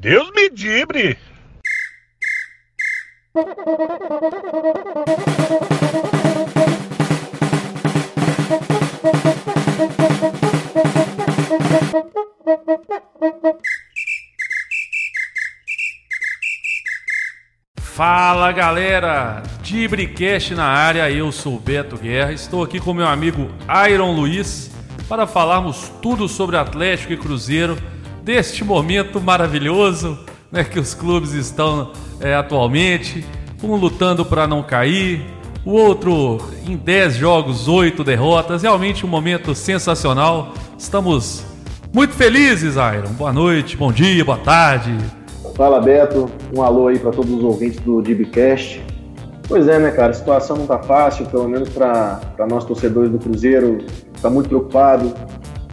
Deus me dibre! Fala galera, Dibricast na área, eu sou Beto Guerra, estou aqui com meu amigo Iron Luiz para falarmos tudo sobre Atlético e Cruzeiro deste momento maravilhoso né, que os clubes estão é, atualmente, um lutando para não cair, o outro em 10 jogos, 8 derrotas, realmente um momento sensacional. Estamos muito felizes, Iron. Boa noite, bom dia, boa tarde. Fala Beto, um alô aí para todos os ouvintes do DibCast. Pois é, né, cara, a situação não tá fácil, pelo menos para nós torcedores do Cruzeiro, tá muito preocupado.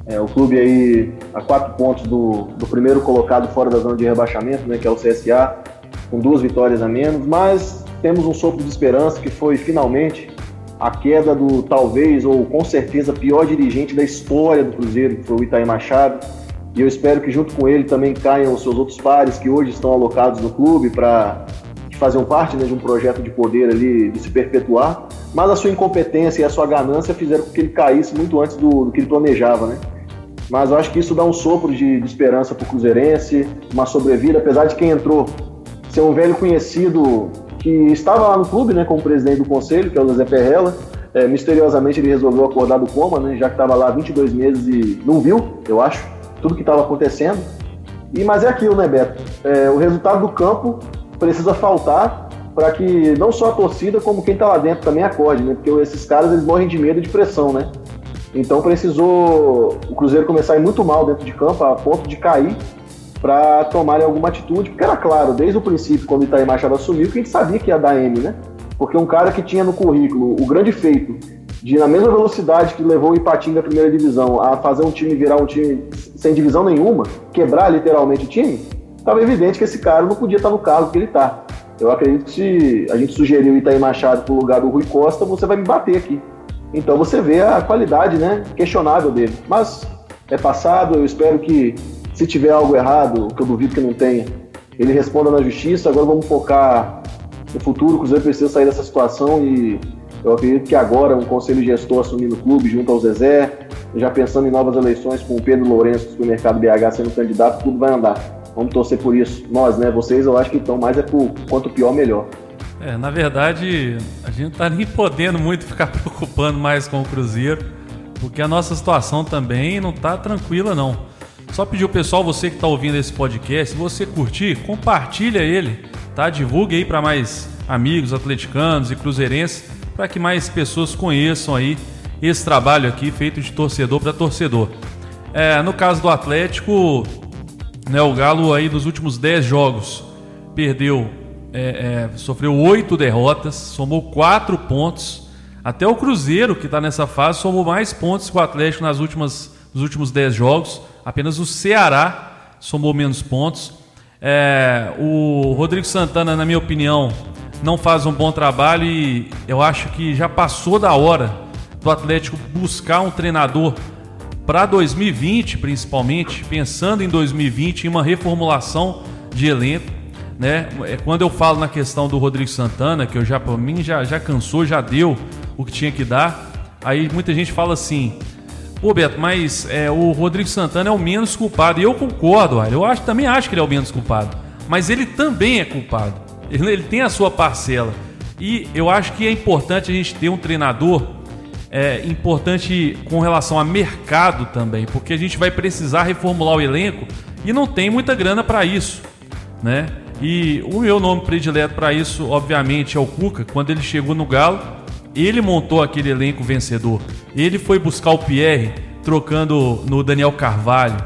É, o clube aí a quatro pontos do, do primeiro colocado fora da zona de rebaixamento, né, que é o CSA, com duas vitórias a menos, mas temos um sopro de esperança que foi finalmente a queda do talvez ou com certeza pior dirigente da história do Cruzeiro, que foi o Itaí Machado. E eu espero que junto com ele também caiam os seus outros pares que hoje estão alocados no clube para que faziam parte né, de um projeto de poder ali de se perpetuar, mas a sua incompetência e a sua ganância fizeram com que ele caísse muito antes do, do que ele planejava, né? Mas eu acho que isso dá um sopro de, de esperança para o Cruzeirense, uma sobrevida, apesar de quem entrou ser um velho conhecido que estava lá no clube, né, como presidente do conselho, que é o José Ferrella. É, misteriosamente ele resolveu acordar do coma, né, já que estava lá 22 meses e não viu, eu acho, tudo que estava acontecendo. E mas é aquilo, né, Beto? É, o resultado do campo precisa faltar para que não só a torcida como quem está lá dentro também acorde, né? Porque esses caras eles morrem de medo e de pressão, né? Então precisou o Cruzeiro começar a ir muito mal dentro de campo, a ponto de cair para tomarem alguma atitude, porque era claro, desde o princípio, quando o Itaí Machado assumiu, que a gente sabia que ia dar M, né? Porque um cara que tinha no currículo o grande feito de, na mesma velocidade que levou o Ipatinga da primeira divisão, a fazer um time virar um time sem divisão nenhuma, quebrar literalmente o time, estava evidente que esse cara não podia estar no cargo que ele está. Eu acredito que se a gente sugerir o Itaí Machado para o lugar do Rui Costa, você vai me bater aqui. Então você vê a qualidade né, questionável dele. Mas é passado, eu espero que se tiver algo errado, que eu duvido que não tenha, ele responda na justiça. Agora vamos focar no futuro, o Cruzeiro precisa sair dessa situação e eu acredito que agora um conselho gestor assumindo o clube junto ao Zezé, já pensando em novas eleições com o Pedro Lourenço do Supermercado BH sendo candidato, tudo vai andar. Vamos torcer por isso. Nós, né? Vocês eu acho que estão mais é por quanto pior, melhor. É, na verdade, a gente não tá nem podendo muito ficar preocupando mais com o Cruzeiro, porque a nossa situação também não tá tranquila não. Só pedir o pessoal, você que está ouvindo esse podcast, se você curtir, compartilha ele, tá? Divulgue aí para mais amigos atleticanos e cruzeirenses, para que mais pessoas conheçam aí esse trabalho aqui feito de torcedor para torcedor. É, no caso do Atlético, né, o Galo aí nos últimos 10 jogos perdeu é, é, sofreu oito derrotas, somou quatro pontos. Até o Cruzeiro, que está nessa fase, somou mais pontos que o Atlético nas últimas, nos últimos dez jogos. Apenas o Ceará somou menos pontos. É, o Rodrigo Santana, na minha opinião, não faz um bom trabalho e eu acho que já passou da hora do Atlético buscar um treinador para 2020, principalmente, pensando em 2020 em uma reformulação de elenco né? É, quando eu falo na questão do Rodrigo Santana, que eu já para mim já, já cansou, já deu o que tinha que dar. Aí muita gente fala assim: "Pô, Beto, mas é, o Rodrigo Santana é o menos culpado". E eu concordo, eu acho, também acho que ele é o menos culpado, mas ele também é culpado. Ele, ele tem a sua parcela. E eu acho que é importante a gente ter um treinador é importante com relação a mercado também, porque a gente vai precisar reformular o elenco e não tem muita grana para isso, né? E o meu nome predileto para isso, obviamente, é o Cuca. Quando ele chegou no Galo, ele montou aquele elenco vencedor. Ele foi buscar o Pierre, trocando no Daniel Carvalho.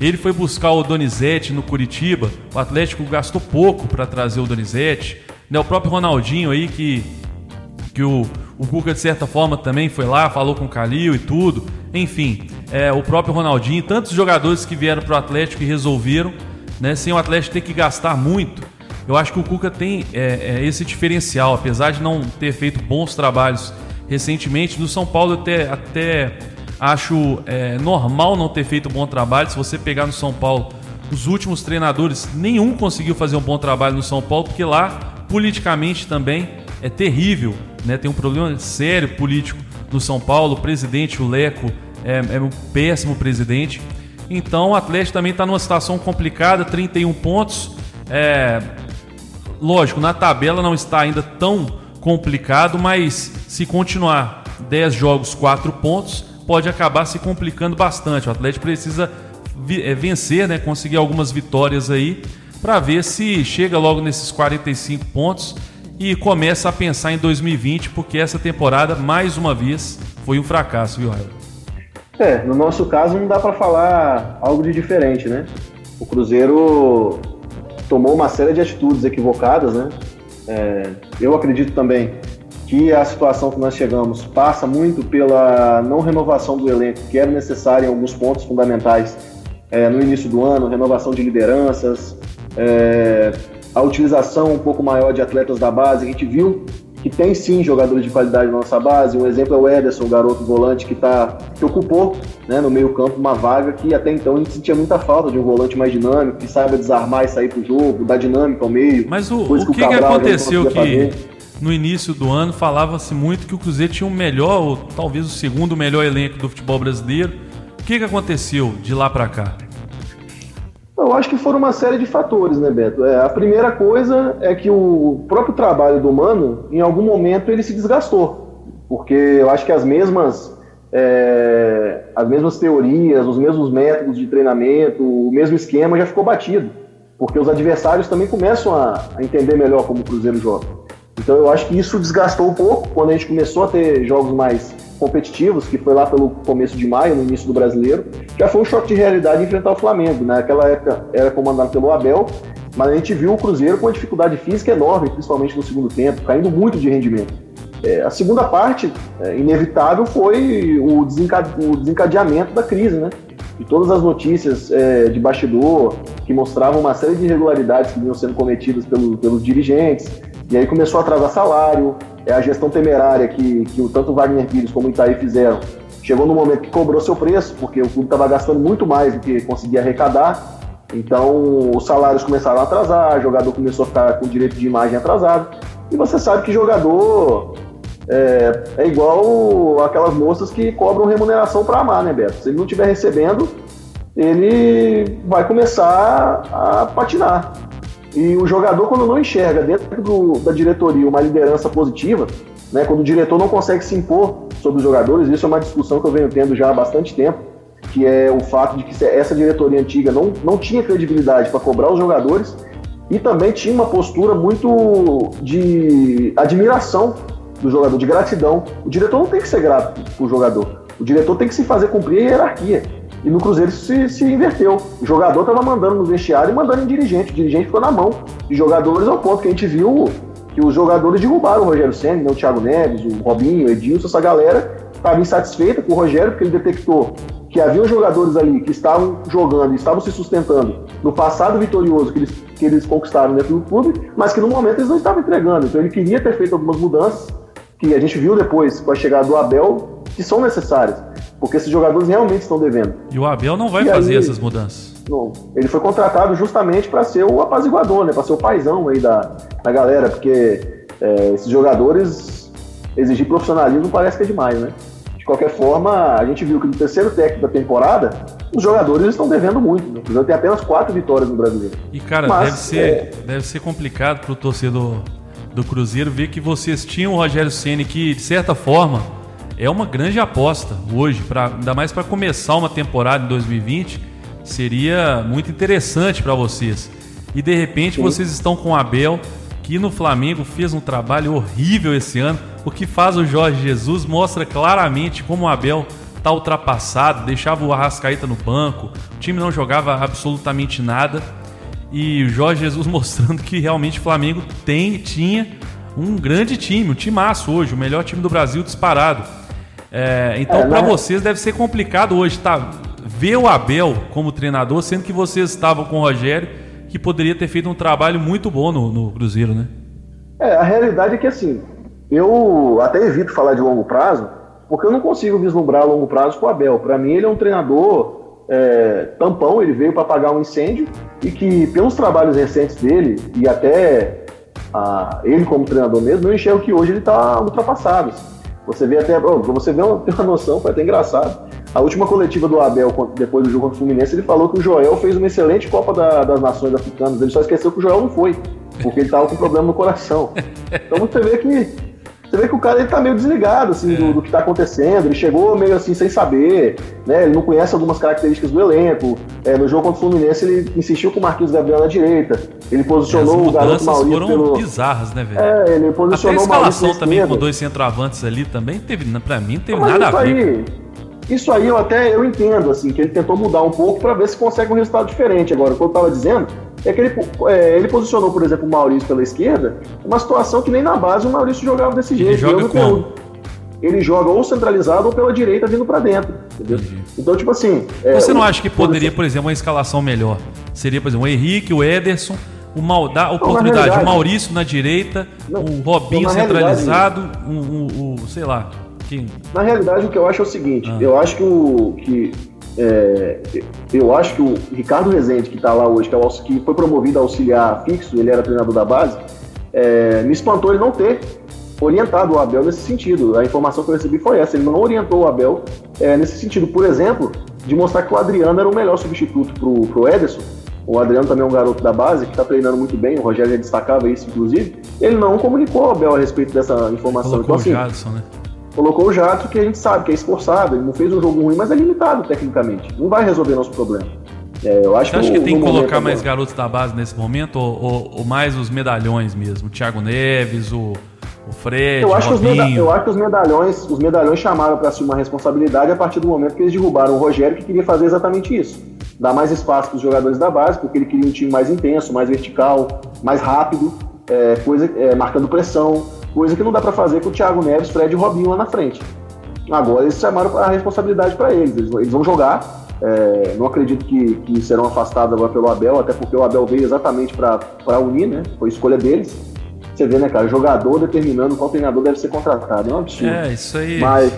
Ele foi buscar o Donizete no Curitiba. O Atlético gastou pouco para trazer o Donizete. Né, o próprio Ronaldinho aí, que, que o, o Cuca, de certa forma, também foi lá, falou com o Calil e tudo. Enfim, é, o próprio Ronaldinho, tantos jogadores que vieram para o Atlético e resolveram né, sem o Atlético ter que gastar muito. Eu acho que o Cuca tem é, é, esse diferencial, apesar de não ter feito bons trabalhos recentemente. No São Paulo, até, até acho é, normal não ter feito bom trabalho. Se você pegar no São Paulo os últimos treinadores, nenhum conseguiu fazer um bom trabalho no São Paulo, porque lá, politicamente também, é terrível. Né? Tem um problema sério político no São Paulo. O presidente, o Leco, é, é um péssimo presidente. Então o Atlético também está numa situação complicada, 31 pontos. É, lógico, na tabela não está ainda tão complicado, mas se continuar 10 jogos, 4 pontos, pode acabar se complicando bastante. O Atlético precisa é, vencer, né, conseguir algumas vitórias aí, para ver se chega logo nesses 45 pontos e começa a pensar em 2020, porque essa temporada, mais uma vez, foi um fracasso, viu, Raio? É, no nosso caso não dá para falar algo de diferente, né? O Cruzeiro tomou uma série de atitudes equivocadas, né? É, eu acredito também que a situação que nós chegamos passa muito pela não renovação do elenco, que era necessária em alguns pontos fundamentais é, no início do ano, renovação de lideranças, é, a utilização um pouco maior de atletas da base. A gente viu que tem sim jogadores de qualidade na nossa base. Um exemplo é o Ederson, o garoto volante que, tá, que ocupou né, no meio-campo uma vaga que até então a gente sentia muita falta de um volante mais dinâmico, que saiba desarmar e sair para o jogo, dar dinâmica ao meio. Mas o, o que, que, que aconteceu que no início do ano falava-se muito que o Cruzeiro tinha o melhor, ou talvez o segundo melhor elenco do futebol brasileiro. O que, que aconteceu de lá para cá? Eu acho que foram uma série de fatores, né, Beto? É, a primeira coisa é que o próprio trabalho do Mano, em algum momento, ele se desgastou. Porque eu acho que as mesmas, é, as mesmas teorias, os mesmos métodos de treinamento, o mesmo esquema já ficou batido. Porque os adversários também começam a, a entender melhor como o Cruzeiro joga. Então eu acho que isso desgastou um pouco quando a gente começou a ter jogos mais competitivos, que foi lá pelo começo de maio, no início do brasileiro, já foi um choque de realidade enfrentar o Flamengo. Naquela época era comandado pelo Abel, mas a gente viu o Cruzeiro com uma dificuldade física enorme, principalmente no segundo tempo, caindo muito de rendimento. É, a segunda parte, é, inevitável, foi o, desencade o, desencadeamento da crise, né? De todas as notícias é, de bastidor que mostravam uma série de irregularidades que vinham sendo cometidas pelo, pelos dirigentes, e aí começou a atrasar salário, é a gestão temerária que, que tanto o Wagner Pires como o Itaí fizeram. Chegou no momento que cobrou seu preço, porque o clube estava gastando muito mais do que conseguia arrecadar. Então os salários começaram a atrasar, o jogador começou a ficar com direito de imagem atrasado. E você sabe que jogador é, é igual aquelas moças que cobram remuneração para amar, né, Beto? Se ele não estiver recebendo, ele vai começar a patinar. E o jogador, quando não enxerga dentro do, da diretoria uma liderança positiva, né, quando o diretor não consegue se impor sobre os jogadores, isso é uma discussão que eu venho tendo já há bastante tempo, que é o fato de que essa diretoria antiga não, não tinha credibilidade para cobrar os jogadores e também tinha uma postura muito de admiração do jogador, de gratidão. O diretor não tem que ser grato para o jogador, o diretor tem que se fazer cumprir a hierarquia. E no Cruzeiro se, se inverteu. O jogador estava mandando no vestiário e mandando em dirigente. O dirigente ficou na mão de jogadores ao ponto que a gente viu que os jogadores derrubaram o Rogério Senna, né? o Thiago Neves, o Robinho, o Edilson, essa galera estava insatisfeita com o Rogério porque ele detectou que havia jogadores ali que estavam jogando estavam se sustentando no passado vitorioso que eles, que eles conquistaram dentro do clube, mas que no momento eles não estavam entregando. Então ele queria ter feito algumas mudanças que a gente viu depois com a chegada do Abel que são necessárias. Porque esses jogadores realmente estão devendo. E o Abel não vai e fazer aí, essas mudanças. Não, ele foi contratado justamente para ser o apaziguador, né? Para ser o paizão aí da, da galera, porque é, esses jogadores exigir profissionalismo parece que é demais, né? De qualquer forma, a gente viu que no terceiro técnico da temporada, os jogadores estão devendo muito. Né? O tem apenas quatro vitórias no Brasileiro. E, cara, Mas, deve, ser, é... deve ser complicado para o torcedor do Cruzeiro ver que vocês tinham o Rogério Ceni que, de certa forma, é uma grande aposta hoje, pra, ainda mais para começar uma temporada em 2020, seria muito interessante para vocês. E de repente Sim. vocês estão com o Abel, que no Flamengo fez um trabalho horrível esse ano. O que faz o Jorge Jesus mostra claramente como o Abel está ultrapassado, deixava o Arrascaeta no banco, o time não jogava absolutamente nada. E o Jorge Jesus mostrando que realmente o Flamengo tem, tinha um grande time, um timaço hoje, o melhor time do Brasil disparado. É, então, é, para né? vocês deve ser complicado hoje tá, ver o Abel como treinador, sendo que vocês estavam com o Rogério, que poderia ter feito um trabalho muito bom no, no Cruzeiro, né? É, a realidade é que assim, eu até evito falar de longo prazo, porque eu não consigo vislumbrar a longo prazo com o Abel. Para mim, ele é um treinador é, tampão, ele veio para apagar um incêndio e que, pelos trabalhos recentes dele e até a, ele como treinador mesmo, eu enxergo que hoje ele está ultrapassado. Assim. Você vê até, você vê uma, tem uma noção, foi até engraçado. A última coletiva do Abel, depois do jogo contra o Fluminense, ele falou que o Joel fez uma excelente Copa da, das Nações Africanas. Ele só esqueceu que o Joel não foi, porque ele estava com problema no coração. Então você vê que você vê que o cara ele tá meio desligado assim, é. do, do, que tá acontecendo. Ele chegou meio assim sem saber, né? Ele não conhece algumas características do elenco. É, no jogo contra o Fluminense, ele insistiu com o Marquinhos Gabriel na direita. Ele posicionou o garoto Maurício foram pelo... bizarras, né, velho? É, ele posicionou Até a escalação também com dois centroavantes ali também teve, pra mim, não teve Mas nada a ver. Aí, isso aí eu até eu entendo, assim, que ele tentou mudar um pouco para ver se consegue um resultado diferente. Agora, o que eu tava dizendo é que ele, é, ele posicionou, por exemplo, o Maurício pela esquerda, uma situação que nem na base o Maurício jogava desse jeito. Ele joga como? Ele joga ou centralizado ou pela direita vindo para dentro. Entendeu? Então, tipo assim. É, Você não acha que poderia, por exemplo, uma escalação melhor? Seria, por exemplo, o Henrique, o Ederson, o mal, dá oportunidade, o Maurício na direita, não, o Robinho centralizado, o, o, o, sei lá. Quem... Na realidade, o que eu acho é o seguinte: ah. eu acho que o. Que é, eu acho que o Ricardo Rezende, que está lá hoje, que, é o, que, foi promovido a auxiliar fixo, ele era treinador da base, é, me espantou ele não ter orientado o Abel nesse sentido. A informação que eu recebi foi essa: ele não orientou o Abel é, nesse sentido. Por exemplo, de mostrar que o Adriano era o melhor substituto para o Ederson. O Adriano também é um garoto da base que está treinando muito bem, o Rogério já destacava isso, inclusive. Ele não comunicou ao Abel a respeito dessa informação. Colocou então, assim, o Jadson, né? Colocou o Jato, que a gente sabe que é esforçado, ele não fez um jogo ruim, mas é limitado tecnicamente. Não vai resolver nosso problema. É, eu acho Você que acha que tem que colocar mais garotos da base nesse momento ou, ou, ou, mais os medalhões mesmo? O Thiago Neves, o, o Fred, eu acho, o Robinho. eu acho que os medalhões, os medalhões chamaram para assumir uma responsabilidade a partir do momento que eles derrubaram o Rogério, que queria fazer exatamente isso. Dar mais espaço para os jogadores da base, porque ele queria um time mais intenso, mais vertical, mais rápido, é, coisa, é, marcando pressão coisa que não dá para fazer com o Thiago Neves, Fred e Robinho lá na frente. Agora eles chamaram a responsabilidade para eles. eles, eles vão jogar. É, não acredito que, que, serão afastados agora pelo Abel, até porque o Abel veio exatamente para unir, né? Foi escolha deles. Você vê, né, cara? Jogador determinando qual treinador deve ser contratado. É um absurdo. É, isso aí. Mas,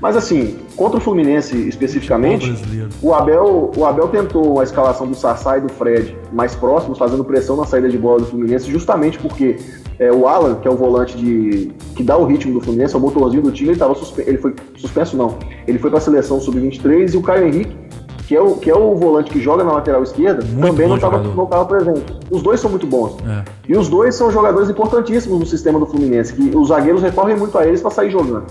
mas assim, contra o Fluminense especificamente, o Abel, o Abel tentou a escalação do Sassá e do Fred mais próximos, fazendo pressão na saída de bola do Fluminense, justamente porque é, o Alan, que é o volante de que dá o ritmo do Fluminense, é o motorzinho do time, ele, tava suspenso, ele foi suspenso não. Ele foi para a seleção sub-23 e o Caio Henrique, que é o, que é o volante que joga na lateral esquerda, muito também não estava presente. Os dois são muito bons. É. E os dois são jogadores importantíssimos no sistema do Fluminense, que os zagueiros recorrem muito a eles para sair jogando.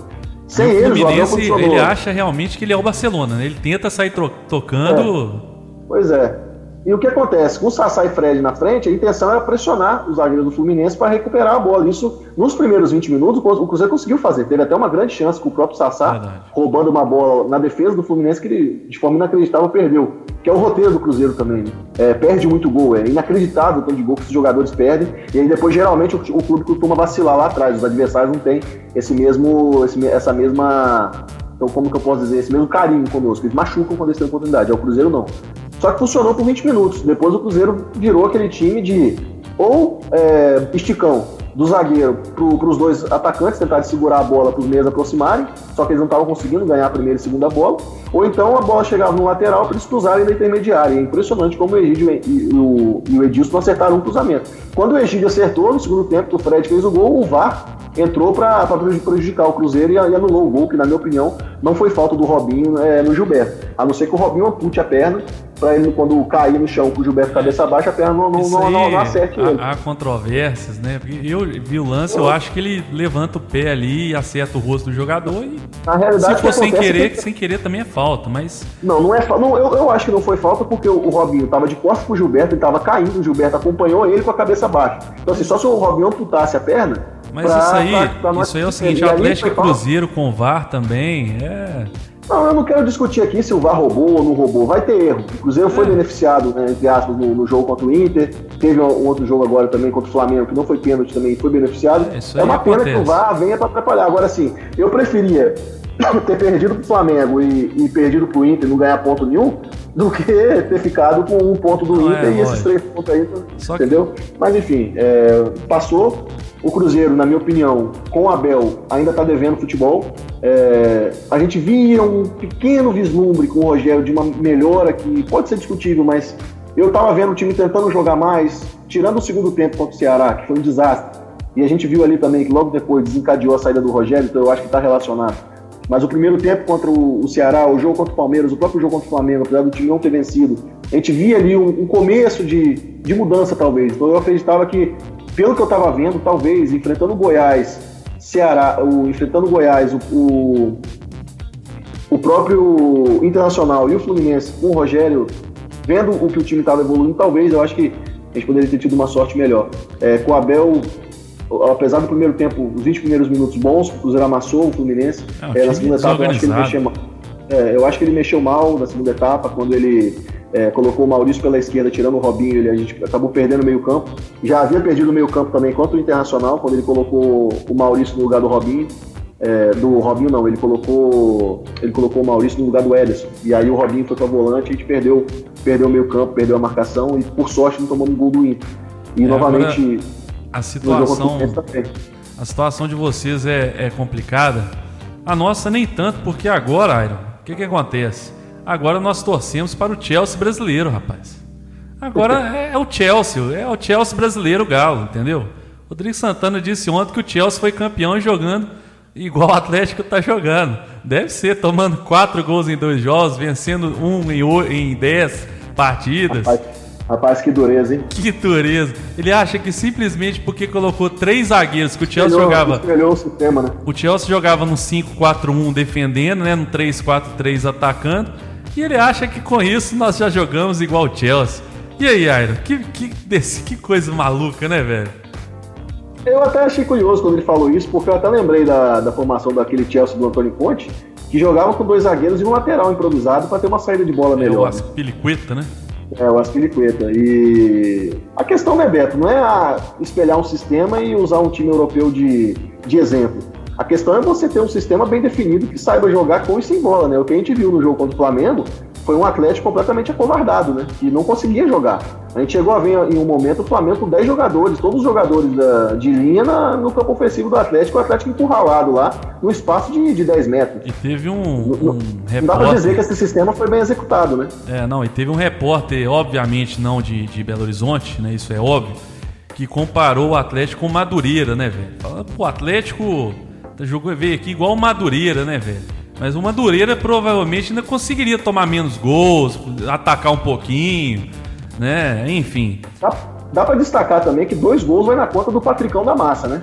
Sem o eles, Fluminense, o ele acha realmente que ele é o Barcelona, né? Ele tenta sair tocando. É. Pois é. E o que acontece? Com o Sassá e Fred na frente, a intenção era pressionar os zagueiros do Fluminense para recuperar a bola. Isso, nos primeiros 20 minutos, o Cruzeiro conseguiu fazer. Teve até uma grande chance com o próprio Sassá Verdade. roubando uma bola na defesa do Fluminense que ele, de forma inacreditável, perdeu. Que é o roteiro do Cruzeiro também. Né? É, perde muito gol. É inacreditável o tanto de gol que os jogadores perdem. E aí depois, geralmente, o, o clube costuma vacilar lá atrás. Os adversários não têm esse mesmo, esse, essa mesma então, como que eu posso dizer? Esse mesmo carinho conosco. Eles machucam quando eles têm oportunidade. É o Cruzeiro não. Só que funcionou por 20 minutos. Depois o Cruzeiro virou aquele time de ou é, esticão do zagueiro para os dois atacantes tentarem segurar a bola para os meios aproximarem, só que eles não estavam conseguindo ganhar a primeira e segunda bola, ou então a bola chegava no lateral para eles cruzarem na intermediária. É impressionante como o Egídio e o, e o Edilson acertaram um cruzamento. Quando o Egídio acertou, no segundo tempo que o Fred fez o gol, o VAR entrou para prejudicar o Cruzeiro e, anulou o gol, que na minha opinião não foi falta do Robinho é, no Gilberto. A não ser que o Robinho ampute a perna para ele, quando cair no chão com o Gilberto cabeça baixa, a perna não, não, não, não, não acerte ele. Há, controvérsias, né? Eu vi o lance, eu acho que ele levanta o pé ali e acerta o rosto do jogador e. Na realidade, se for sem querer, que... sem querer também é falta, mas. Não, não é não, eu, eu acho que não foi falta porque o, o Robinho tava de costas pro Gilberto, ele tava caindo, o Gilberto acompanhou ele com a cabeça baixa. Então, assim, só se o Robinho amputasse a perna, mas pra, isso aí, pra, pra isso aí é o seguinte, o Atlético Cruzeiro com o VAR também é. Não, eu não quero discutir aqui se o VAR roubou ou não roubou. Vai ter erro. O Cruzeiro foi é. beneficiado, né, entre aspas, no, no, jogo contra o Inter. Teve um outro jogo agora também contra o Flamengo, que não foi pênalti também, foi beneficiado. É, é uma pena que o VAR venha para atrapalhar. Agora sim, eu preferia ter perdido pro Flamengo e, e perdido pro Inter e não ganhar ponto nenhum, do que ter ficado com um ponto do não Inter é, e esses três pontos aí, Só entendeu? Que... Mas enfim, é, passou. O Cruzeiro, na minha opinião, com o Abel, ainda está devendo futebol. É, a gente via um pequeno vislumbre com o Rogério de uma melhora que pode ser discutível, mas eu estava vendo o time tentando jogar mais, tirando o segundo tempo contra o Ceará, que foi um desastre. E a gente viu ali também que logo depois desencadeou a saída do Rogério, então eu acho que está relacionado. Mas o primeiro tempo contra o Ceará, o jogo contra o Palmeiras, o próprio jogo contra o Flamengo, apesar do time não ter vencido, a gente via ali um, um começo de, de mudança, talvez. Então eu acreditava que, pelo que eu estava vendo, talvez, enfrentando o Goiás, Ceará, o, enfrentando o Goiás, o, o, o próprio Internacional e o Fluminense com o Rogério, vendo o que o time estava evoluindo, talvez eu acho que a gente poderia ter tido uma sorte melhor. É, com o Abel, apesar do primeiro tempo, os 20 primeiros minutos bons, o Cruzeiro amassou o Fluminense. É, é, na segunda etapa, eu acho que ele mexeu mal. É, eu acho que ele mexeu mal na segunda etapa, quando ele é, colocou o Maurício pela esquerda, tirando o Robinho, ele, a gente acabou perdendo o meio campo. Já havia perdido o meio campo também contra o Internacional, quando ele colocou o Maurício no lugar do Robinho. É, do Robinho não, ele colocou ele colocou o Maurício no lugar do Ederson. E aí o Robinho foi para volante a gente perdeu, perdeu o meio campo, perdeu a marcação e por sorte não tomamos gol do Inter. E é, novamente a situação a situação de vocês é, é complicada. A nossa nem tanto, porque agora, Iron, o que, que acontece? Agora nós torcemos para o Chelsea brasileiro, rapaz. Agora é, é o Chelsea, é o Chelsea brasileiro galo, entendeu? Rodrigo Santana disse ontem que o Chelsea foi campeão jogando igual o Atlético está jogando. Deve ser, tomando quatro gols em dois jogos, vencendo um em, em dez partidas. Rapaz, rapaz, que dureza, hein? Que dureza. Ele acha que simplesmente porque colocou três zagueiros, que o Chelsea jogava. o sistema, né? O Chelsea jogava no 5-4-1 defendendo, né? No 3-4-3 atacando. E ele acha que com isso nós já jogamos igual o Chelsea. E aí, Airo, que, que, desse, que coisa maluca, né, velho? Eu até achei curioso quando ele falou isso, porque eu até lembrei da, da formação daquele Chelsea do Antônio Conte, que jogava com dois zagueiros e um lateral improvisado para ter uma saída de bola melhor. É o Aspilicueta, né? É, o Aspilicueta. E a questão, né, Beto, não é espelhar um sistema e usar um time europeu de, de exemplo. A questão é você ter um sistema bem definido que saiba jogar com e sem bola, né? O que a gente viu no jogo contra o Flamengo foi um Atlético completamente acovardado, né? Que não conseguia jogar. A gente chegou a ver em um momento o Flamengo com 10 jogadores, todos os jogadores da, de linha na, no campo ofensivo do Atlético, o Atlético encurralado lá, no espaço de, de 10 metros. E teve um, um não, repórter... Não dá pra dizer que esse sistema foi bem executado, né? É, não, e teve um repórter, obviamente não de, de Belo Horizonte, né? Isso é óbvio, que comparou o Atlético com Madureira, né, velho? Falando, pô, o Atlético Jogou, veio aqui igual o Madureira, né, velho? Mas o Madureira provavelmente ainda conseguiria tomar menos gols, atacar um pouquinho, né? Enfim. Dá, dá para destacar também que dois gols vai na conta do Patricão da Massa, né?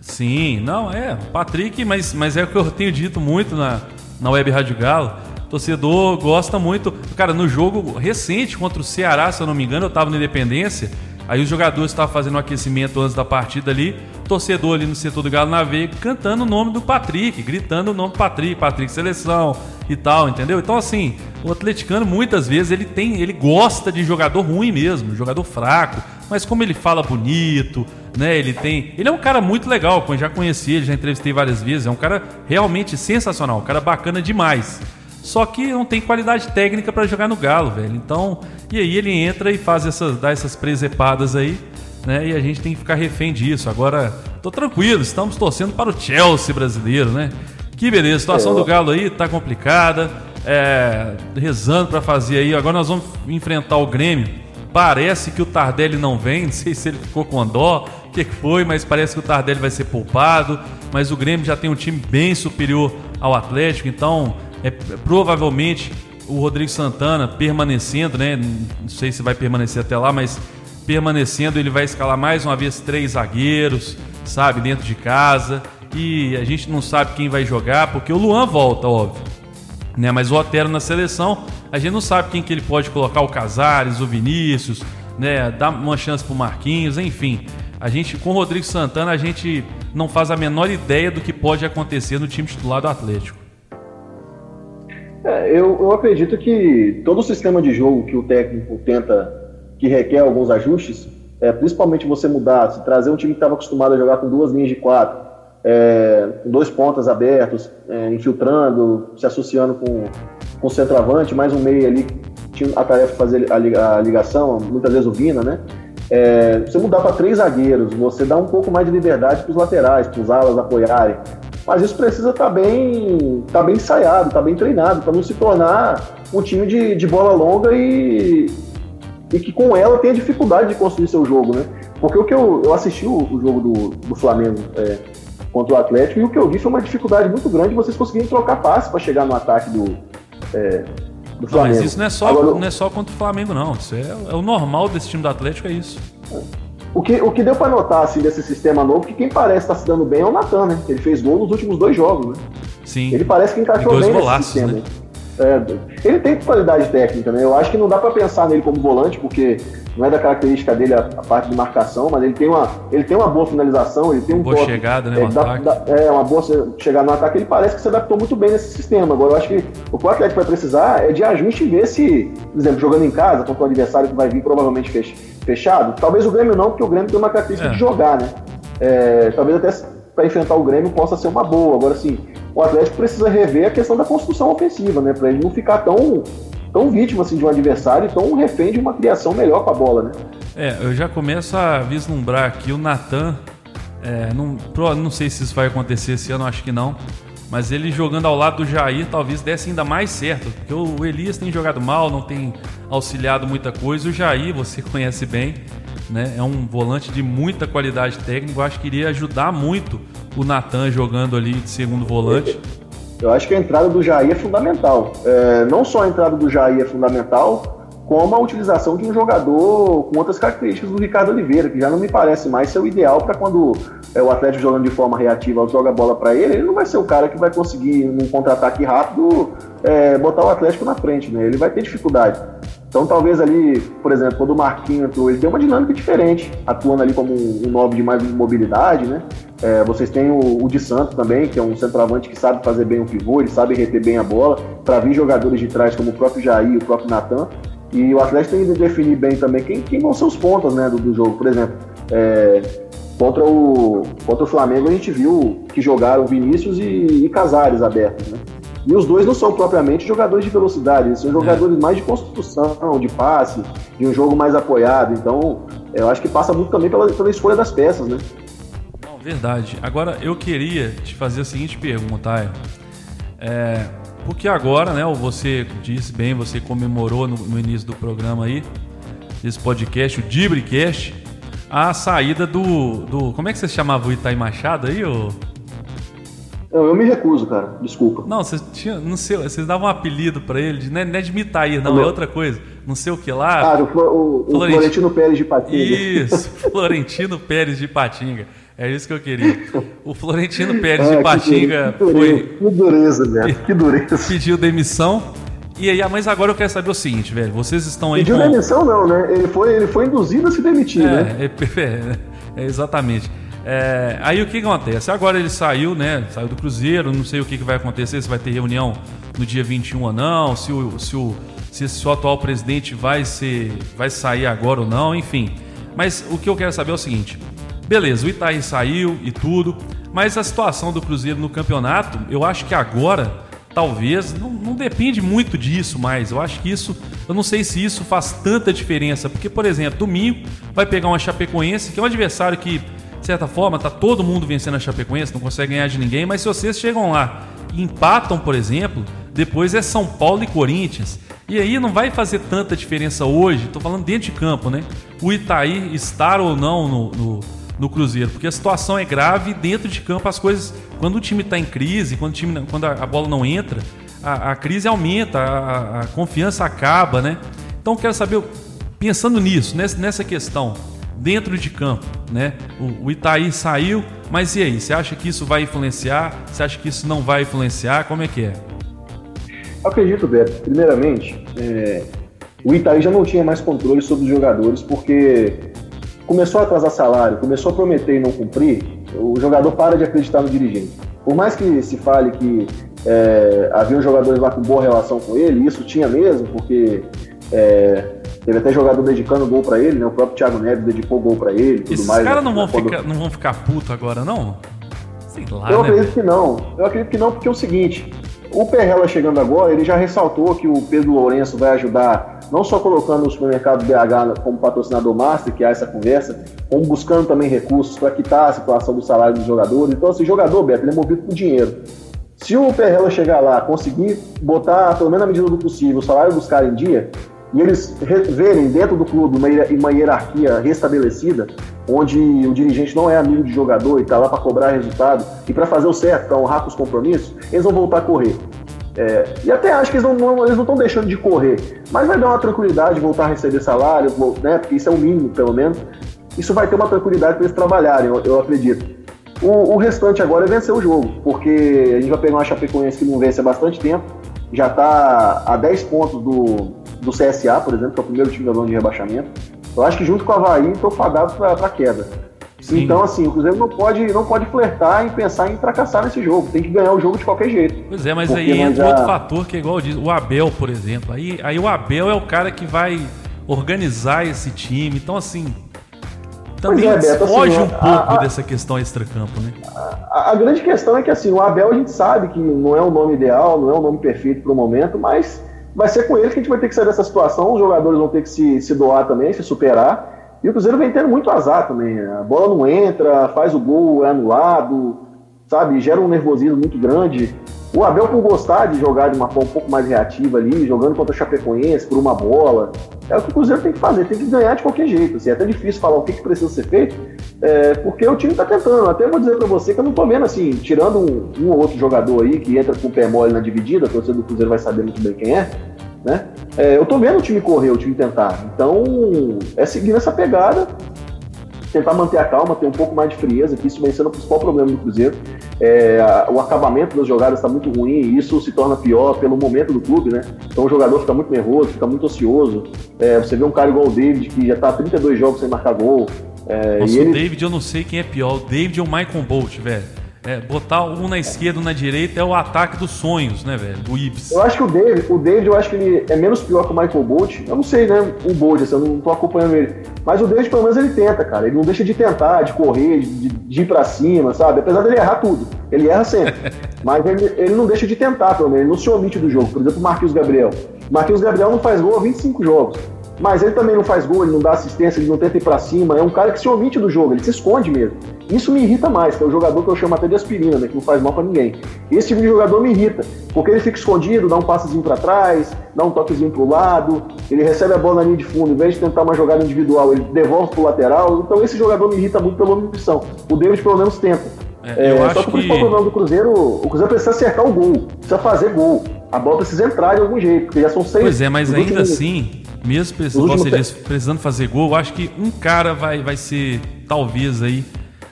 Sim, não, é. Patrick, mas, mas é o que eu tenho dito muito na, na Web Rádio Galo. torcedor gosta muito. Cara, no jogo recente contra o Ceará, se eu não me engano, eu tava na Independência. Aí os jogadores estavam fazendo um aquecimento antes da partida ali, torcedor ali no setor do Galo na veia, cantando o nome do Patrick, gritando o nome do Patrick, Patrick seleção e tal, entendeu? Então assim, o atleticano muitas vezes ele tem, ele gosta de jogador ruim mesmo, jogador fraco, mas como ele fala bonito, né? Ele tem, ele é um cara muito legal, já conheci ele, já entrevistei várias vezes, é um cara realmente sensacional, um cara bacana demais. Só que não tem qualidade técnica para jogar no Galo, velho. Então, e aí ele entra e faz essas, dá essas presepadas aí, né? E a gente tem que ficar refém disso. Agora, tô tranquilo, estamos torcendo para o Chelsea brasileiro, né? Que beleza, a situação do Galo aí tá complicada. É, rezando para fazer aí. Agora nós vamos enfrentar o Grêmio. Parece que o Tardelli não vem, não sei se ele ficou com dó, o que foi, mas parece que o Tardelli vai ser poupado. Mas o Grêmio já tem um time bem superior ao Atlético, então é, provavelmente o Rodrigo Santana permanecendo, né? Não sei se vai permanecer até lá, mas permanecendo, ele vai escalar mais uma vez três zagueiros, sabe, dentro de casa. E a gente não sabe quem vai jogar, porque o Luan volta, óbvio. Né? Mas o Otero na seleção, a gente não sabe quem que ele pode colocar, o Casares, o Vinícius, né? Dar uma chance pro Marquinhos, enfim. A gente, com o Rodrigo Santana, a gente não faz a menor ideia do que pode acontecer no time titular do Atlético. É, eu, eu acredito que todo o sistema de jogo que o técnico tenta, que requer alguns ajustes, é, principalmente você mudar, se trazer um time que estava acostumado a jogar com duas linhas de quatro, é, dois pontas abertos, é, infiltrando, se associando com, com o centroavante, mais um meio ali, tinha a tarefa de fazer a, ligação, muitas vezes o Vina, né? é, você mudar para três zagueiros, você dá um pouco mais de liberdade para os laterais, para os alas apoiarem. Mas isso precisa estar tá bem, tá bem ensaiado, tá bem treinado, para não se tornar um time de, de bola longa e, e que com ela tenha dificuldade de construir seu jogo, né? Porque o que eu, eu assisti o, o jogo do, do Flamengo é, contra o Atlético e o que eu vi foi uma dificuldade muito grande vocês conseguirem trocar passe para chegar no ataque do, é, do Flamengo. Não, mas isso não é só, Agora, não é só contra o Flamengo, não. Isso é, é o normal desse time do Atlético, é isso. O que, o que deu para notar assim, desse sistema novo, que quem parece estar tá se dando bem é o Natan, né? Ele fez gol nos últimos dois jogos, né? Sim. Ele parece que encaixou bem nesse sistema. Né? É, ele tem qualidade técnica, né? Eu acho que não dá para pensar nele como volante, porque não é da característica dele a, a, parte de marcação, mas ele tem uma, ele tem uma boa finalização, ele tem um boa toque, chegada, né? É, é, uma boa chegada no ataque. Ele parece que se adaptou muito bem nesse sistema. Agora, eu acho que o que o Atlético vai precisar é de ajuste e ver se, por exemplo, jogando em casa contra um adversário que vai vir provavelmente fechado. Talvez o Grêmio não, porque o Grêmio tem uma característica é. de jogar, né? É, talvez até para enfrentar o Grêmio possa ser uma boa. Agora, sim, o Atlético precisa rever a questão da construção ofensiva, né? Para ele não ficar tão, tão vítima assim, de um adversário e tão refém de uma criação melhor com a bola, né? É, eu já começo a vislumbrar aqui o Natan. É, não, não sei se isso vai acontecer esse ano, acho que não. Mas ele jogando ao lado do Jair talvez desse ainda mais certo. Porque o Elias tem jogado mal, não tem auxiliado muita coisa. O Jair, você conhece bem, né? É um volante de muita qualidade técnica. Eu acho que iria ajudar muito o Natan jogando ali de segundo volante. Eu acho que a entrada do Jair é fundamental. É, não só a entrada do Jair é fundamental, como a utilização de um jogador com outras características do Ricardo Oliveira, que já não me parece mais ser o ideal para quando é, o Atlético jogando de forma reativa joga a bola para ele, ele não vai ser o cara que vai conseguir, num contra-ataque rápido, é, botar o Atlético na frente, né? Ele vai ter dificuldade. Então, talvez ali, por exemplo, quando o Marquinhos entrou, ele tem uma dinâmica diferente, atuando ali como um, um de mais mobilidade, né? É, vocês têm o, o de Santos também, que é um centroavante que sabe fazer bem o pivô, ele sabe reter bem a bola, para vir jogadores de trás como o próprio Jair, o próprio Natan. E o Atlético tem que definir bem também quem, quem vão ser os pontos né, do, do jogo. Por exemplo, é, contra, o, contra o Flamengo a gente viu que jogaram Vinícius e, e Casares abertos, né? E os dois não são propriamente jogadores de velocidade, eles são jogadores é. mais de construção, de passe, de um jogo mais apoiado. Então, eu acho que passa muito também pela, pela escolha das peças, né? Não, verdade. Agora, eu queria te fazer a seguinte pergunta, é, porque agora, né, você disse bem, você comemorou no, no início do programa aí, desse podcast, o Dibricast, a saída do, do. Como é que você chamava o Itaí Machado aí, ô? Eu, eu me recuso, cara. Desculpa. Não, vocês tinham. Não sei, vocês davam um apelido pra ele, de, não, é, não é de Mitair, não, não, é outra coisa. Não sei o que lá. Ah, o, o, o Florentino. Florentino Pérez de Patinga. Isso, Florentino Pérez de Patinga. É isso que eu queria. O Florentino Pérez é, de Patinga que foi. Que dureza, velho. Que dureza. Pediu demissão. E aí, mas agora eu quero saber o seguinte, velho. Vocês estão aí. Pediu com... demissão, não, né? Ele foi, ele foi induzido a se demitir, é, né? É, é, é exatamente. É, aí o que, acontece? Agora ele saiu, né? Saiu do Cruzeiro, não sei o que, que vai acontecer, se vai ter reunião no dia 21 ou não, se o, se o, se esse atual presidente vai, ser, vai sair agora ou não, enfim. Mas o que eu quero saber é o seguinte: beleza, o Itaí saiu e tudo, mas a situação do Cruzeiro no campeonato, eu acho que agora, talvez, não, não depende muito disso mais. Eu acho que isso, eu não sei se isso faz tanta diferença, porque, por exemplo, domingo vai pegar uma Chapecoense, que é um adversário que de certa forma, tá todo mundo vencendo a Chapecoense, não consegue ganhar de ninguém, mas se vocês chegam lá e empatam, por exemplo, depois é São Paulo e Corinthians. E aí não vai fazer tanta diferença hoje, tô falando dentro de campo, né? O Itaí estar ou não no, no, no Cruzeiro, porque a situação é grave dentro de campo as coisas. Quando o time está em crise, quando, o time, quando a, bola não entra, a, a crise aumenta, a, a, confiança acaba, né? Então quero saber, pensando nisso, nessa, nessa questão, dentro de campo, né? O, o Itaí saiu, mas e aí? Você acha que isso vai influenciar? Você acha que isso não vai influenciar? Como é que é? Eu acredito, Beto. Primeiramente, é, o Itaí já não tinha mais controle sobre os jogadores porque começou a atrasar salário, começou a prometer e não cumprir, o jogador para de acreditar no dirigente. Por mais que se fale que é, havia jogadores lá com boa relação com ele, isso tinha mesmo, porque é, Teve até jogador dedicando gol para ele, né? O próprio Thiago Neves dedicou gol para ele tudo Esses caras não, vão ficar, não vão ficar puto agora, não? Sei lá, Eu né, acredito que não. Eu acredito que não, porque é o seguinte: o Perrella chegando agora, ele já ressaltou que o Pedro Lourenço vai ajudar não só colocando o supermercado BH como patrocinador master, que há essa conversa, como buscando também recursos para quitar a situação do salário dos jogadores. Então, esse assim, jogador, Beto, ele é movido por dinheiro. Se o Perrela chegar lá, conseguir botar, pelo menos na medida do possível, o salário dos caras em dia, e eles verem dentro do clube uma, hierarquia restabelecida, onde o dirigente não é amigo de jogador e está lá para cobrar resultado e para fazer o certo, para honrar com os compromissos, eles vão voltar a correr. É, e até acho que eles não estão deixando de correr, mas vai dar uma tranquilidade voltar a receber salário, né, porque isso é o mínimo, pelo menos. Isso vai ter uma tranquilidade para eles trabalharem, eu, eu acredito. O, o, restante agora é vencer o jogo, porque a gente vai pegar uma Chapecoense que não vence há bastante tempo, já está a 10 pontos do, do CSA, por exemplo, que é o primeiro time da zona de rebaixamento. Eu acho que junto com o Havaí estou fadado para queda. Sim. Então, assim, o Cruzeiro não pode, não pode flertar em pensar em fracassar nesse jogo. Tem que ganhar o jogo de qualquer jeito. Pois é, mas aí entra já... outro fator que é igual diz, o Abel, por exemplo. Aí, aí o Abel é o cara que vai organizar esse time. Então, assim, também é, Beto, foge assim, um pouco a, a, dessa questão extra-campo, né? A, a, grande questão é que, assim, o Abel a gente sabe que não é o nome ideal, não é o nome perfeito para o momento, mas vai ser com ele que a gente vai ter que sair dessa situação. Os jogadores vão ter que se, se doar também, se superar. E o Cruzeiro vem tendo muito azar também. A bola não entra, faz o gol, é anulado, sabe? Gera um nervosismo muito grande. O Abel, por gostar de jogar de uma forma um pouco mais reativa ali, jogando contra o Chapecoense por uma bola, é o que o Cruzeiro tem que fazer, tem que ganhar de qualquer jeito. Assim, é até difícil falar o que, que precisa ser feito, é, porque o time está tentando. Até vou dizer para você que eu não tô vendo assim, tirando um, um ou outro jogador aí que entra com o pé mole na dividida, a torcida do Cruzeiro vai saber muito bem quem é né? É, eu tô vendo o time correr, o time tentar. Então, é seguir essa pegada, tentar manter a calma, ter um pouco mais de frieza, que isso vem sendo o principal problema do Cruzeiro. É, o acabamento das jogadas está muito ruim e isso se torna pior pelo momento do clube, né? Então o jogador fica muito nervoso, fica muito ocioso. É, você vê um cara igual o David, que já está 32 jogos sem marcar gol. É, Nossa, ele... o David eu não sei quem é pior, o David ou o Michael Bolt, velho. É, botar um na esquerda, um na direita é o ataque dos sonhos, né, velho? Do Ibs. Eu acho que o David, o David, eu acho que ele é menos pior que o Michael Bolt. Eu não sei, né? O Bolt, assim, eu não tô acompanhando ele. Mas o David, pelo menos, ele tenta, cara. Ele não deixa de tentar, de correr, de, de ir pra cima, sabe? Apesar dele errar tudo. Ele erra sempre. Mas ele, ele não deixa de tentar, pelo menos. Ele não se omite do jogo. Por exemplo, o Marquinhos Gabriel. O Marquinhos Gabriel não faz gol há 25 jogos. Mas ele também não faz gol, ele não dá assistência, ele não tenta ir pra cima. É um cara que se omite do jogo, ele se esconde mesmo. Isso me irrita mais, que é o jogador que eu chamo até de aspirina, né, que não faz mal para ninguém. Esse tipo de jogador me irrita, porque ele fica escondido, dá um passezinho para trás, dá um toquezinho pro lado, ele recebe a bola na linha de fundo, em vez de tentar uma jogada individual, ele devolve pro lateral. Então esse jogador me irrita muito pela omissão. O David pelo menos tenta. É, é, só que o principal problema do Cruzeiro, o Cruzeiro precisa acertar o gol, precisa fazer gol. A bola precisa entrar de algum jeito, porque já são seis. Pois é, mas ainda assim, mesmo precisando, você precisando fazer gol, eu acho que um cara vai, vai ser, talvez, aí,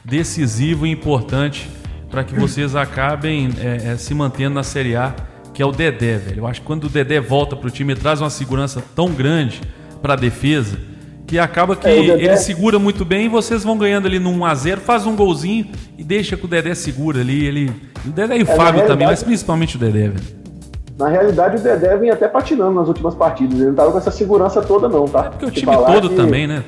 decisivo e importante para que vocês acabem é, é, se mantendo na Série A, que é o Dedé, velho. Eu acho que quando o Dedé volta para o time, ele traz uma segurança tão grande para a defesa que acaba que é, Dedé... ele segura muito bem e vocês vão ganhando ali no 1x0, faz um golzinho e deixa que o Dedé segura ali. Ele... O Dedé e o é, Fábio também, mas principalmente o Dedé, velho. Na realidade, o Dedé vem até patinando nas últimas partidas. Ele não tava com essa segurança toda, não, tá? É porque o time todo que... também, né?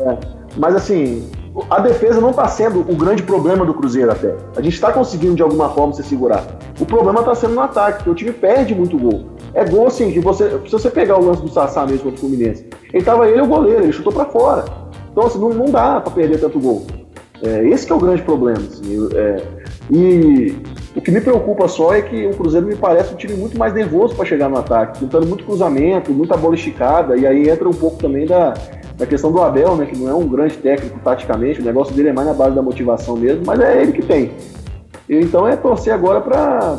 É. Mas assim, a defesa não está sendo o grande problema do Cruzeiro até. A gente está conseguindo de alguma forma se segurar. O problema está sendo no ataque, porque o time perde muito gol. É gol assim, que você, se você pegar o lance do Sassá mesmo contra o Fluminense, ele tava ele o goleiro, ele chutou para fora. Então assim, não, não dá para perder tanto gol. É, esse é o grande problema. Assim, é, e o que me preocupa só é que o Cruzeiro me parece um time muito mais nervoso para chegar no ataque, tentando muito cruzamento, muita bola esticada, e aí entra um pouco também da, da questão do Abel, né, que não é um grande técnico taticamente, o negócio dele é mais na base da motivação mesmo, mas é ele que tem. Então é torcer agora para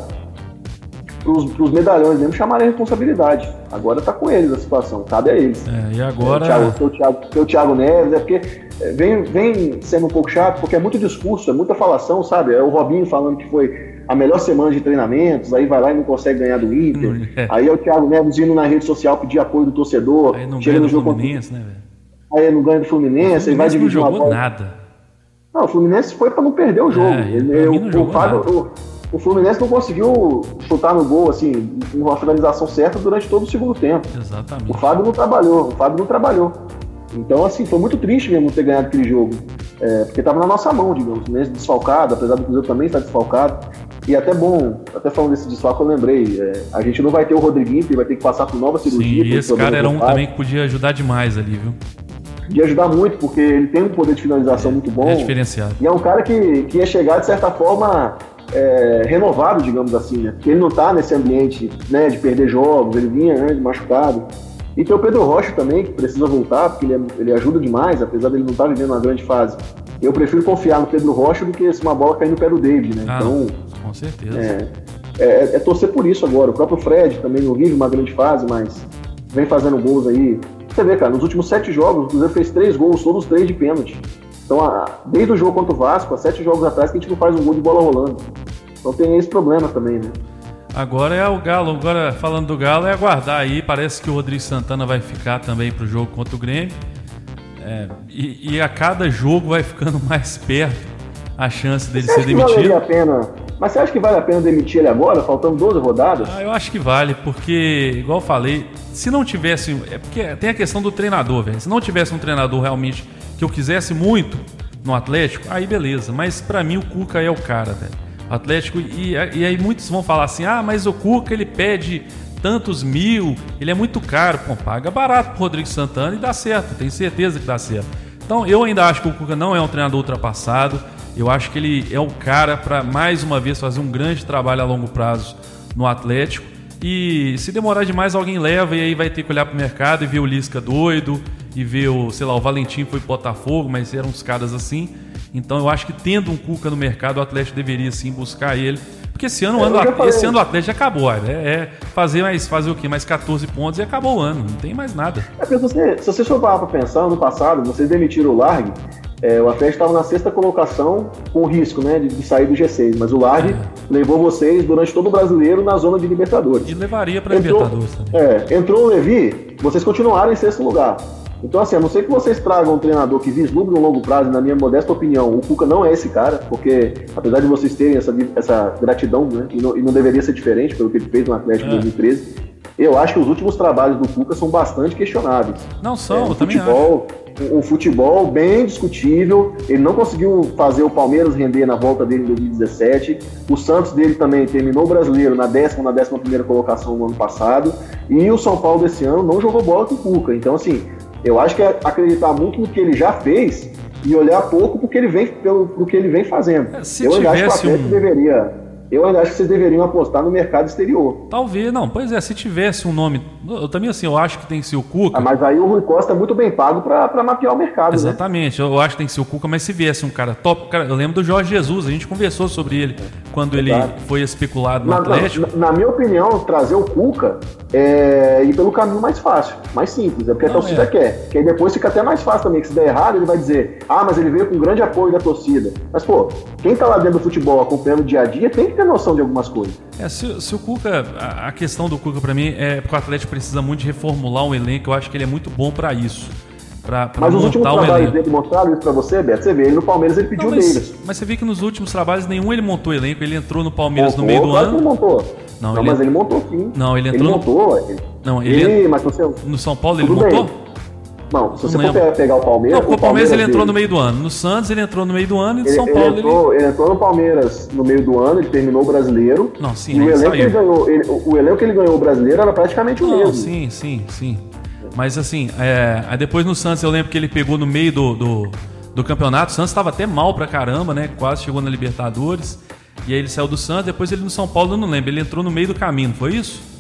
os medalhões mesmo chamarem a responsabilidade. Agora está com eles a situação, cabe a eles. É, e agora. É, o Thiago, o Thiago, o Thiago Neves, é porque é, vem, vem sendo um pouco chato, porque é muito discurso, é muita falação, sabe? É o Robinho falando que foi a melhor semana de treinamentos, aí vai lá e não consegue ganhar do Inter. É. Aí é o Thiago Neves indo na rede social pedir apoio do torcedor. Aí não chega no jogo Fluminense, contra... né, velho? aí não ganha do Fluminense, ele vai dividir não jogou nada. Não, o Fluminense foi para não perder o jogo. É, ele, o, o, Fábio, o, o, Fluminense não conseguiu chutar no gol, assim, uma finalização certa durante todo o segundo tempo. Exatamente. O Fábio não trabalhou, o Fábio não trabalhou. Então, assim, foi muito triste mesmo ter ganhado aquele jogo. É, porque estava na nossa mão, digamos, mesmo desfalcado, apesar do Cruzeiro também estar desfalcado. E até bom, até falando desse desfalque, eu lembrei, é, a gente não vai ter o Rodriguinho, que vai ter que passar por nova cirurgia. Sim, e esse cara era um também que podia ajudar demais ali, viu? Podia ajudar muito, porque ele tem um poder de finalização é, muito bom. É diferenciado. E é um cara que, que ia chegar, de certa forma, é, renovado, digamos assim, né? Porque ele não está nesse ambiente né, de perder jogos, ele vinha né, machucado. E tem o Pedro Rocha também, que precisa voltar, porque ele, é, ele ajuda demais, apesar dele não estar tá vivendo uma grande fase. Eu prefiro confiar no Pedro Rocha do que se uma bola cair no pé do David, né? Ah, então, com certeza. É, é, é, torcer por isso agora. O próprio Fred também não vive uma grande fase, mas vem fazendo gols aí. Você vê, cara, nos últimos sete jogos, o Cruzeiro fez três gols, todos três de pênalti. Então, a, desde o jogo contra o Vasco, há sete jogos atrás, que a gente não faz um gol de bola rolando. Então tem esse problema também, né? Agora é o Galo. Agora, falando do Galo, é aguardar aí. Parece que o Rodrigo Santana vai ficar também pro jogo contra o Grêmio. É, e, e, a cada jogo vai ficando mais perto a chance dele ser demitido. a pena mas você acha que vale a pena demitir ele agora, faltando 12 rodadas? Ah, eu acho que vale, porque, igual eu falei, se não tivesse. É porque tem a questão do treinador, velho. Se não tivesse um treinador realmente que eu quisesse muito no Atlético, aí beleza. Mas para mim o Cuca é o cara, velho. Atlético, e, e aí muitos vão falar assim: ah, mas o Cuca ele pede tantos mil, ele é muito caro. Pô, paga barato pro Rodrigo Santana e dá certo, tenho certeza que dá certo. Então eu ainda acho que o Cuca não é um treinador ultrapassado. Eu acho que ele é o cara para mais uma vez fazer um grande trabalho a longo prazo no Atlético. E se demorar demais, alguém leva e aí vai ter que olhar para o mercado e ver o Lisca doido e ver o, sei lá, o Valentim foi pro Botafogo, mas eram uns caras assim. Então eu acho que tendo um Cuca no mercado, o Atlético deveria sim buscar ele. Porque esse ano, é, ano esse ano o Atlético já acabou. É, é, fazer mais fazer o quê? Mais 14 pontos e acabou o ano. Não tem mais nada. É se você, se você for parar para pensar, ano passado, vocês demitiram o Largue é, o Atlético estava na sexta colocação com risco né, de, de, sair do G6, mas o Largue é. levou vocês durante todo o brasileiro na zona de Libertadores. E levaria para Libertadores também. É, entrou o Levi, vocês continuaram em sexto lugar. Então, assim, a não ser que vocês tragam um treinador que vislumbre um longo prazo, na minha modesta opinião, o Cuca não é esse cara, porque apesar de vocês terem essa, essa gratidão, né, e não, e não deveria ser diferente pelo que ele fez no Atlético em é. 2013, eu acho que os últimos trabalhos do Cuca são bastante questionáveis. Não são, é, eu também futebol, acho um futebol bem discutível. Ele não conseguiu fazer o Palmeiras render na volta dele em 2017. O Santos dele também terminou o brasileiro na décima, na décima primeira colocação no ano passado. E o São Paulo desse ano não jogou bola com o Cuca. Então, assim, eu acho que é acreditar muito no que ele já fez e olhar pouco porque ele vem, pelo, pelo que ele vem fazendo. É, se eu acho que o Atlético um... deveria eu ainda acho que vocês deveriam apostar no mercado exterior. Talvez, não. Pois é, se tivesse um nome. Eu também assim, eu acho que tem que ser o Cuca. Ah, mas aí o Rui Costa é muito bem pago para mapear o mercado. Né? Exatamente, né? eu acho que tem que ser o Cuca, mas se viesse um cara top. Cara, eu lembro do Jorge Jesus, a gente conversou sobre ele quando ele foi especulado no na, Atlético. Na, na, minha opinião, trazer o Cuca é ir pelo caminho mais fácil, mais simples, é porque não, a torcida é. quer. Que aí depois fica até mais fácil também, que se der errado, ele vai dizer, ah, mas ele veio com grande apoio da torcida. Mas, pô, quem tá lá dentro do futebol acompanhando o dia a dia tem que ter noção de algumas coisas. É, se, se o Cuca, a, a questão do Cuca para mim é porque o Atlético precisa muito de reformular um elenco, eu acho que ele é muito bom para isso. Pra, pra mas os últimos trabalhos dele mostraram isso pra você, Beto? Você vê, ele no Palmeiras ele pediu não, mas, dele. Mas você vê que nos últimos trabalhos nenhum ele montou elenco, ele entrou no Palmeiras montou, no meio do claro ano. Que montou. Não, não ele... mas ele montou sim. Não, ele entrou. Ele montou. Ele... Não, ele. Mas você... No São Paulo ele montou? Bem. Não, se você for pegar o Palmeiras. Não, o Palmeiras, ele entrou dele, no meio do ano. No Santos ele entrou no meio do ano e no São Paulo ele entrou, ele... ele entrou no Palmeiras no meio do ano, ele terminou o brasileiro. Não, sim, e o elenco, que ele ganhou, ele, o elenco que ele ganhou o brasileiro era praticamente o Não, mesmo. Sim, sim, sim. Mas assim, é, aí depois no Santos eu lembro que ele pegou no meio do, do, do campeonato. O Santos estava até mal pra caramba, né? Quase chegou na Libertadores. E aí ele saiu do Santos, depois ele no São Paulo, eu não lembro. Ele entrou no meio do caminho, foi isso?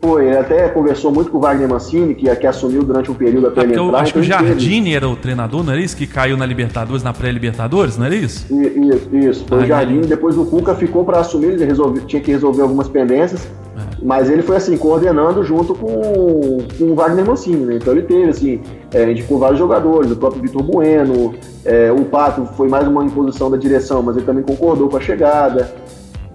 Foi, ele até conversou muito com o Wagner Mancini, que, que assumiu durante um período até ele entrar. Eu acho que o então Jardine era o treinador, não era isso? Que caiu na Libertadores, na pré-Libertadores, não era isso? Isso, isso. Foi ah, o Jardine, depois o Cuca ficou para assumir, ele resolve, tinha que resolver algumas pendências, é. mas ele foi assim, coordenando junto com, com o Wagner Mancini, né? Então ele teve, assim, é, indicou vários jogadores, o próprio Vitor Bueno, é, o Pato foi mais uma imposição da direção, mas ele também concordou com a chegada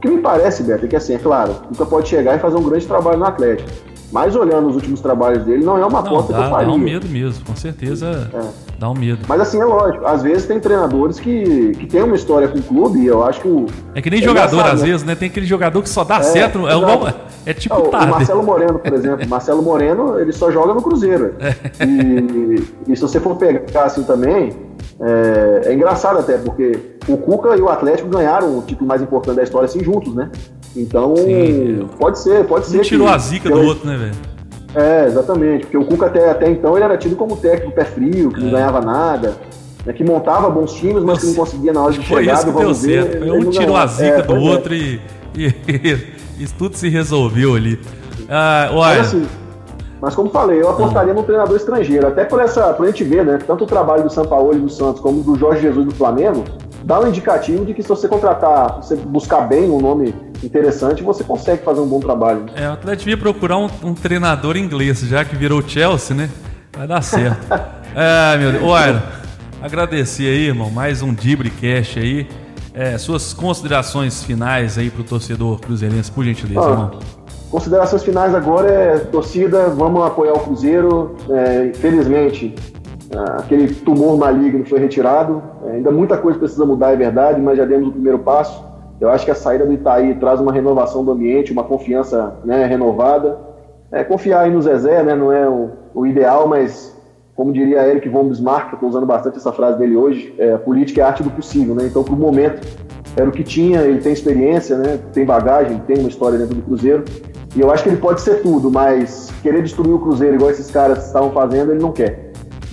que me parece, Beto, é que assim, é claro, nunca pode chegar e fazer um grande trabalho no Atlético. Mas olhando os últimos trabalhos dele, não é uma aposta dá, que eu faria. Dá um medo mesmo, com certeza. É. Dá um medo. Mas assim, é lógico, às vezes tem treinadores que, que tem uma história com o clube e eu acho que o. É que nem é jogador, às né? vezes, né? Tem aquele jogador que só dá é, certo. É, uma, é tipo o, tarde. O Marcelo Moreno, por exemplo. Marcelo Moreno, ele só joga no Cruzeiro. É. E, e, se você for pegar assim também, é, é, engraçado até, porque o Cuca e o Atlético ganharam o título mais importante da história assim juntos, né? Então, Sim. pode ser, pode ser. Um tirou que, a zica do outro, né, velho? É, exatamente. Porque o Cuca até, até então ele era tido como técnico pé frio, que é. não ganhava nada, né, que montava bons times, mas que não conseguia na hora de chegar. Foi isso que deu certo. Um tirou a zica é, do é. outro e, e, isso tudo se resolveu ali. Ah, olha. Mas, assim, mas como falei, eu apostaria no treinador estrangeiro, até por essa, por a gente ver, né? Tanto o trabalho do São Paulo e do Santos como do Jorge Jesus do Flamengo, dá um indicativo de que se você contratar, se você buscar bem um nome interessante, você consegue fazer um bom trabalho. É, o Atlético ia procurar um, um treinador inglês, já que virou Chelsea, né? Vai dar certo. é, meu Deus. Olha, agradecer aí, irmão, mais um Dibricast aí. É, suas considerações finais aí pro torcedor cruzeirense, por gentileza, ah, irmão. Considerações finais agora é torcida, vamos apoiar o Cruzeiro. É, infelizmente, aquele tumor maligno foi retirado. É, ainda muita coisa precisa mudar, é verdade, mas já demos o primeiro passo. Eu acho que a saída do Itaí traz uma renovação do ambiente, uma confiança né, renovada. É, confiar aí no Zezé né, não é o, o ideal, mas como diria Eric von Bismarck, estou usando bastante essa frase dele hoje, é, política é arte do possível. Né? Então, para o momento, era o que tinha, ele tem experiência, né, tem bagagem, tem uma história dentro do Cruzeiro. E eu acho que ele pode ser tudo, mas querer destruir o Cruzeiro igual esses caras estavam fazendo, ele não quer.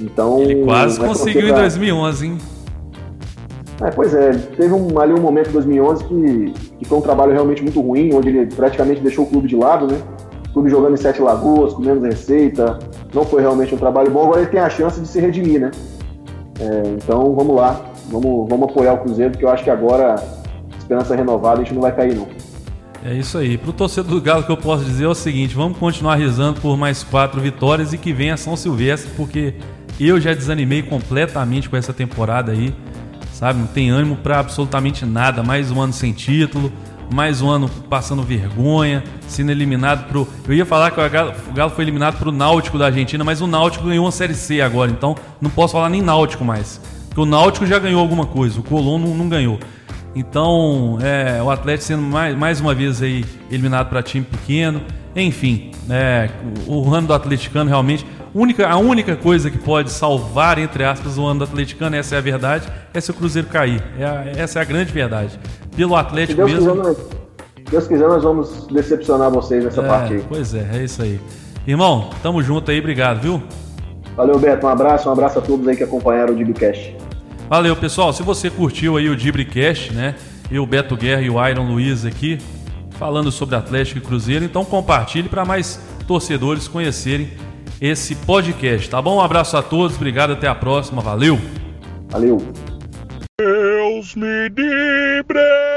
Então, ele quase conseguiu em 2011, hein? É, pois é, teve um, ali um momento em 2011 que, que foi um trabalho realmente muito ruim, onde ele praticamente deixou o clube de lado, né? O clube jogando em Sete Lagoas, com menos receita, não foi realmente um trabalho bom. Agora ele tem a chance de se redimir, né? É, então vamos lá, vamos, vamos apoiar o Cruzeiro, porque eu acho que agora, esperança renovada, a gente não vai cair não. É isso aí. Para o torcedor do Galo, que eu posso dizer é o seguinte: vamos continuar rezando por mais quatro vitórias e que venha São Silvestre, porque eu já desanimei completamente com essa temporada aí sabe? Não tem ânimo para absolutamente nada. Mais um ano sem título, mais um ano passando vergonha, sendo eliminado pro. Eu ia falar que o Galo, o Galo foi eliminado pro Náutico da Argentina, mas o Náutico ganhou uma Série C agora, então não posso falar nem Náutico mais. Porque o Náutico já ganhou alguma coisa, o Colón não, não ganhou. Então, é, o Atlético sendo mais, mais uma vez aí eliminado para time pequeno. Enfim, é, o ano do atleticano realmente única, a única coisa que pode salvar, entre aspas, o ano do atleticano, essa é a verdade, é se o Cruzeiro cair. É a, essa é a grande verdade. Pelo Atlético Deus mesmo. Quiser, Deus quiser, nós vamos decepcionar vocês nessa é, parte aí. Pois é, é isso aí. Irmão, tamo junto aí, obrigado, viu? Valeu, Beto. Um abraço, um abraço a todos aí que acompanharam o Dibricast. Valeu, pessoal. Se você curtiu aí o Dibricast, né? Eu, Beto Guerra e o Iron Luiz aqui, falando sobre Atlético e Cruzeiro, então compartilhe para mais torcedores conhecerem esse podcast, tá bom? Um abraço a todos, obrigado, até a próxima, valeu! Valeu! Deus me livre!